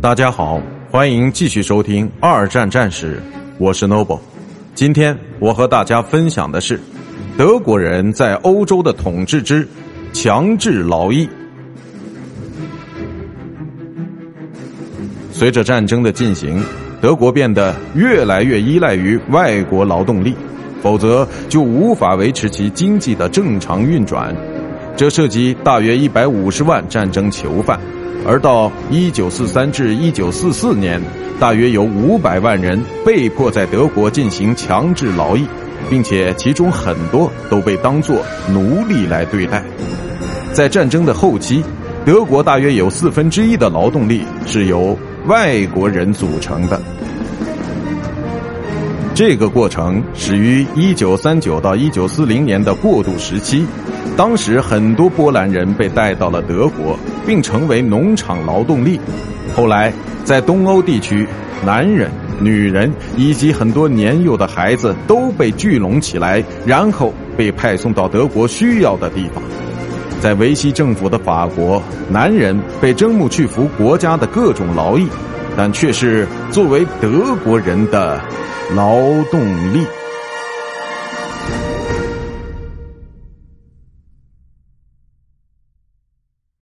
大家好，欢迎继续收听《二战战史》，我是 Noble。今天我和大家分享的是德国人在欧洲的统治之强制劳役。随着战争的进行，德国变得越来越依赖于外国劳动力，否则就无法维持其经济的正常运转。这涉及大约一百五十万战争囚犯，而到一九四三至一九四四年，大约有五百万人被迫在德国进行强制劳役，并且其中很多都被当作奴隶来对待。在战争的后期，德国大约有四分之一的劳动力是由外国人组成的。这个过程始于一九三九到一九四零年的过渡时期。当时很多波兰人被带到了德国，并成为农场劳动力。后来，在东欧地区，男人、女人以及很多年幼的孩子都被聚拢起来，然后被派送到德国需要的地方。在维希政府的法国，男人被征募去服国家的各种劳役，但却是作为德国人的劳动力。